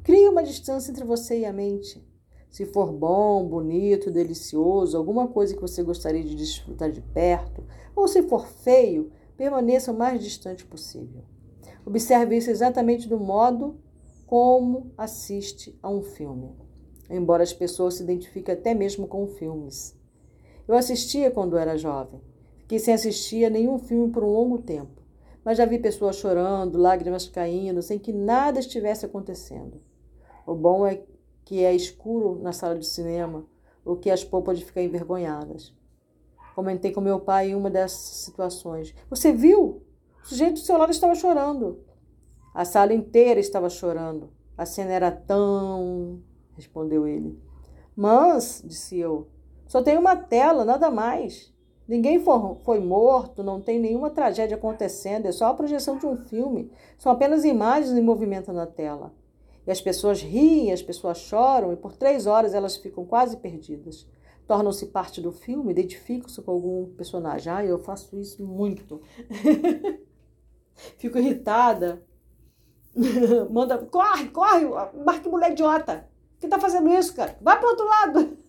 Speaker 1: Crie uma distância entre você e a mente. Se for bom, bonito, delicioso, alguma coisa que você gostaria de desfrutar de perto, ou se for feio, permaneça o mais distante possível. Observe isso exatamente do modo como assiste a um filme. Embora as pessoas se identifiquem até mesmo com filmes. Eu assistia quando era jovem. Fiquei sem assistir a nenhum filme por um longo tempo, mas já vi pessoas chorando, lágrimas caindo, sem que nada estivesse acontecendo. O bom é que é escuro na sala de cinema, o que as poupas de ficar envergonhadas. Comentei com meu pai em uma dessas situações. Você viu? O sujeito do seu lado estava chorando. A sala inteira estava chorando. A cena era tão. respondeu ele. Mas, disse eu, só tem uma tela, nada mais. Ninguém foi morto, não tem nenhuma tragédia acontecendo, é só a projeção de um filme. São apenas imagens em movimento na tela. E as pessoas riem, as pessoas choram, e por três horas elas ficam quase perdidas. Tornam-se parte do filme, identificam-se com algum personagem. Ah, eu faço isso muito. Fico irritada. Manda, corre, corre, marque mulher idiota. que tá fazendo isso, cara? Vai pro outro lado.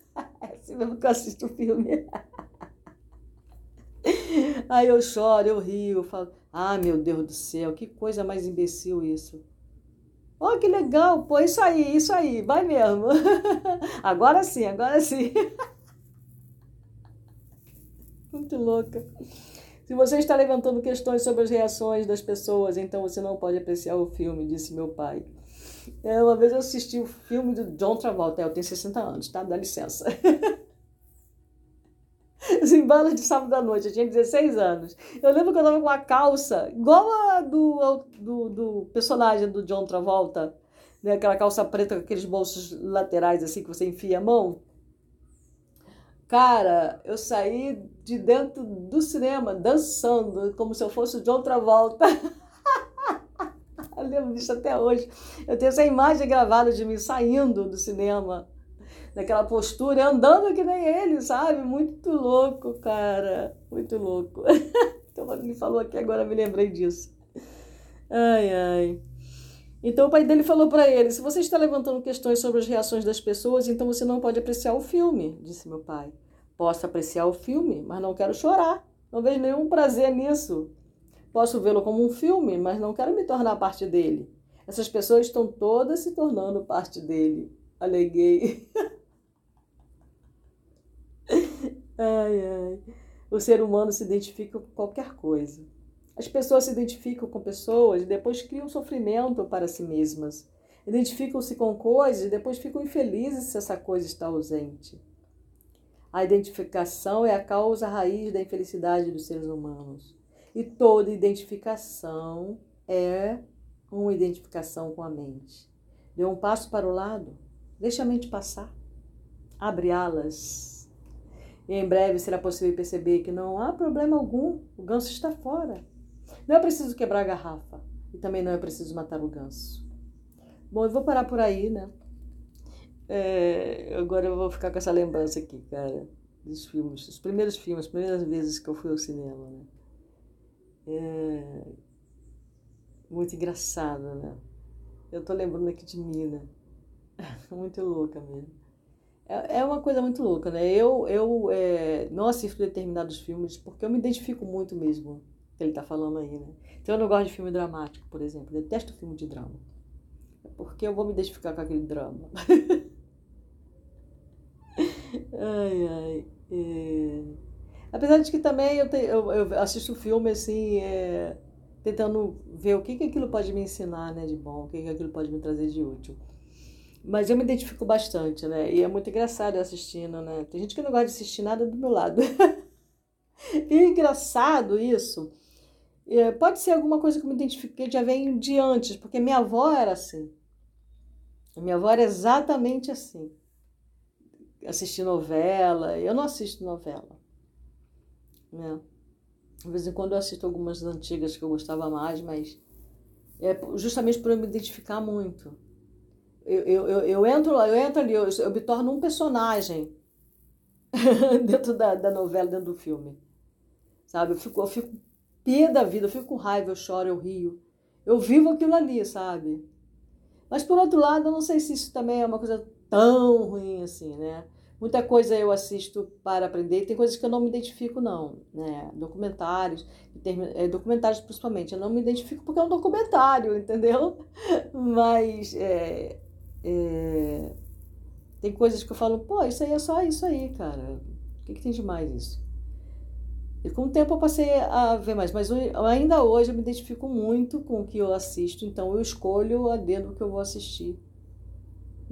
Speaker 1: É que eu assisto filme. Aí eu choro, eu rio, eu falo, ah, meu Deus do céu, que coisa mais imbecil isso. Oh, que legal, pô, isso aí, isso aí, vai mesmo. Agora sim, agora sim. Muito louca. Se você está levantando questões sobre as reações das pessoas, então você não pode apreciar o filme, disse meu pai. É, uma vez eu assisti o filme do John Travolta, é, eu tenho 60 anos, tá? Dá licença. Os embalos de sábado à noite, eu tinha 16 anos. Eu lembro que eu tava com uma calça igual a do, do, do personagem do John Travolta. né? aquela calça preta com aqueles bolsos laterais assim que você enfia a mão. Cara, eu saí de dentro do cinema dançando, como se eu fosse de outra volta. eu lembro disso até hoje. Eu tenho essa imagem gravada de mim saindo do cinema, naquela postura, andando que nem ele, sabe? Muito louco, cara. Muito louco. Então, ele falou aqui, agora me lembrei disso. Ai, ai. Então o pai dele falou para ele: se você está levantando questões sobre as reações das pessoas, então você não pode apreciar o filme, disse meu pai. Posso apreciar o filme, mas não quero chorar. Não vejo nenhum prazer nisso. Posso vê-lo como um filme, mas não quero me tornar parte dele. Essas pessoas estão todas se tornando parte dele. Aleguei. ai, ai. O ser humano se identifica com qualquer coisa. As pessoas se identificam com pessoas e depois criam sofrimento para si mesmas. Identificam-se com coisas e depois ficam infelizes se essa coisa está ausente. A identificação é a causa raiz da infelicidade dos seres humanos. E toda identificação é uma identificação com a mente. Dê um passo para o lado, deixa a mente passar, abre alas. E em breve será possível perceber que não há problema algum, o ganso está fora. Não é preciso quebrar a garrafa e também não é preciso matar o ganso. Bom, eu vou parar por aí, né? É, agora eu vou ficar com essa lembrança aqui, cara, dos filmes, os primeiros filmes, as primeiras vezes que eu fui ao cinema, né? É, muito engraçado, né? Eu tô lembrando aqui de Mina. muito louca mesmo. É, é uma coisa muito louca, né? Eu, eu é, não assisto determinados filmes porque eu me identifico muito mesmo que ele tá falando aí, né? Então eu não gosto de filme dramático, por exemplo. Eu detesto filme de drama. Porque eu vou me identificar com aquele drama. ai, ai. É... Apesar de que também eu, te, eu, eu assisto filme assim, é, tentando ver o que, que aquilo pode me ensinar né, de bom, o que, que aquilo pode me trazer de útil. Mas eu me identifico bastante, né? E é muito engraçado assistindo, né? Tem gente que não gosta de assistir nada do meu lado. e é engraçado isso, é, pode ser alguma coisa que eu me identifiquei, já vem de antes, porque minha avó era assim. Minha avó era exatamente assim. Assistir novela, eu não assisto novela. Né? De vez em quando eu assisto algumas antigas que eu gostava mais, mas é justamente por eu me identificar muito. Eu, eu, eu, eu entro lá, eu entro ali, eu, eu me torno um personagem dentro da, da novela, dentro do filme. Sabe? Eu fico, eu fico pé da vida, eu fico com raiva, eu choro, eu rio. Eu vivo aquilo ali, sabe? Mas por outro lado, eu não sei se isso também é uma coisa tão ruim assim, né? Muita coisa eu assisto para aprender, tem coisas que eu não me identifico, não, né? Documentários, é, documentários principalmente, eu não me identifico porque é um documentário, entendeu? Mas é, é, tem coisas que eu falo, pô, isso aí é só isso aí, cara. O que, que tem de mais isso? E com o tempo eu passei a ver mais, mas ainda hoje eu me identifico muito com o que eu assisto, então eu escolho a dedo o que eu vou assistir.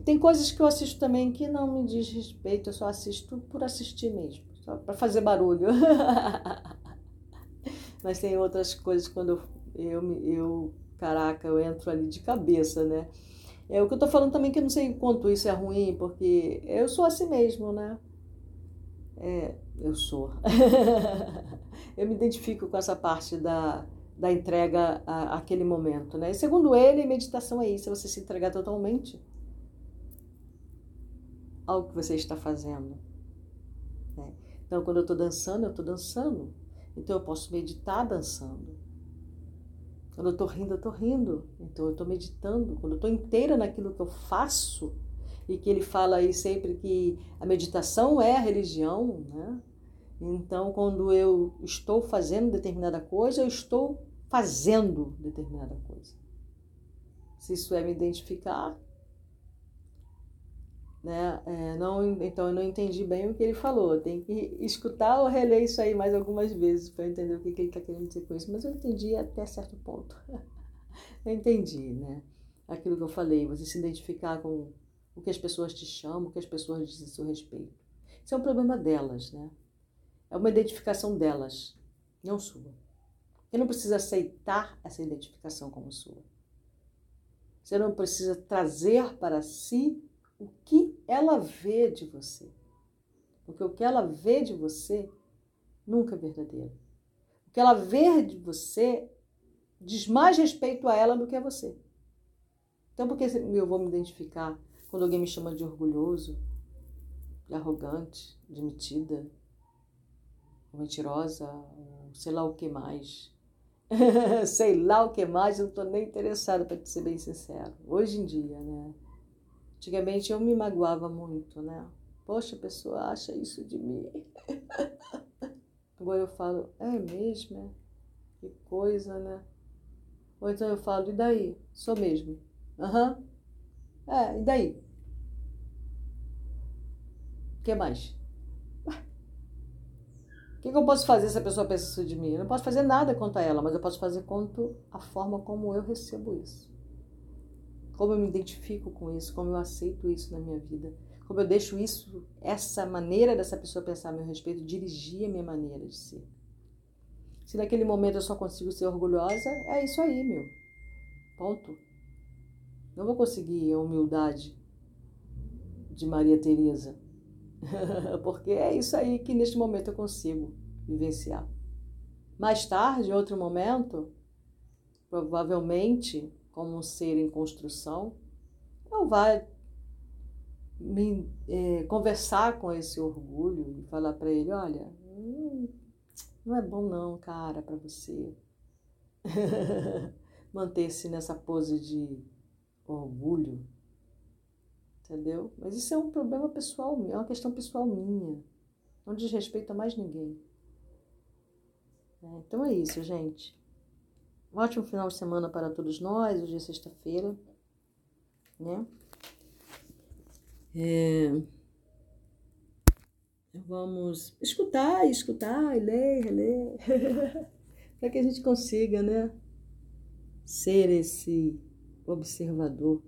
Speaker 1: Tem coisas que eu assisto também que não me diz respeito, eu só assisto por assistir mesmo, só para fazer barulho. mas tem outras coisas quando eu, eu, eu, caraca, eu entro ali de cabeça, né? É o que eu tô falando também que eu não sei quanto isso é ruim, porque eu sou assim mesmo, né? É, eu sou. eu me identifico com essa parte da, da entrega àquele momento. Né? E segundo ele, meditação é isso, é você se entregar totalmente ao que você está fazendo. Né? Então, quando eu estou dançando, eu estou dançando. Então, eu posso meditar dançando. Quando eu estou rindo, eu estou rindo. Então, eu estou meditando. Quando eu estou inteira naquilo que eu faço, e que ele fala aí sempre que a meditação é a religião, né? Então, quando eu estou fazendo determinada coisa, eu estou fazendo determinada coisa. Se isso é me identificar, né? É, não, então eu não entendi bem o que ele falou. Tem que escutar ou reler isso aí mais algumas vezes para entender o que, que ele está querendo dizer com isso. Mas eu entendi até certo ponto. eu entendi, né? Aquilo que eu falei, você se identificar com o que as pessoas te chamam, o que as pessoas dizem a seu respeito. Isso é um problema delas, né? É uma identificação delas, não sua. Você não precisa aceitar essa identificação como sua. Você não precisa trazer para si o que ela vê de você. Porque o que ela vê de você nunca é verdadeiro. O que ela vê de você diz mais respeito a ela do que a você. Então, por que eu vou me identificar quando alguém me chama de orgulhoso, de arrogante, de metida, mentirosa, sei lá o que mais? sei lá o que mais, eu não estou nem interessada, para ser bem sincero. Hoje em dia, né? Antigamente eu me magoava muito, né? Poxa, a pessoa acha isso de mim. Agora eu falo, é mesmo, é? Que coisa, né? Ou então eu falo, e daí? Sou mesmo. Aham. Uhum. É, e daí? O que mais? O que, que, eu posso fazer se a pessoa pensa isso de mim? Eu não posso fazer nada contra ela, mas eu posso fazer contra a forma como eu recebo isso como eu me identifico com isso, como eu aceito isso na minha vida, como eu deixo isso, essa maneira dessa pessoa pensar a meu respeito, dirigir a minha maneira de ser. Se naquele momento eu só consigo ser orgulhosa, é isso aí, meu. Ponto. Não vou conseguir a humildade de Maria Teresa. Porque é isso aí que neste momento eu consigo vivenciar. Mais tarde, em outro momento, provavelmente como um ser em construção, não vai me, é, conversar com esse orgulho e falar para ele, olha, hum, não é bom não, cara, para você manter-se nessa pose de orgulho, entendeu? Mas isso é um problema pessoal, é uma questão pessoal minha, não diz respeito a mais ninguém. É, então é isso, gente. Um ótimo final de semana para todos nós. Hoje é sexta-feira, né? É... Vamos escutar, escutar, e ler, reler, para que a gente consiga, né? Ser esse observador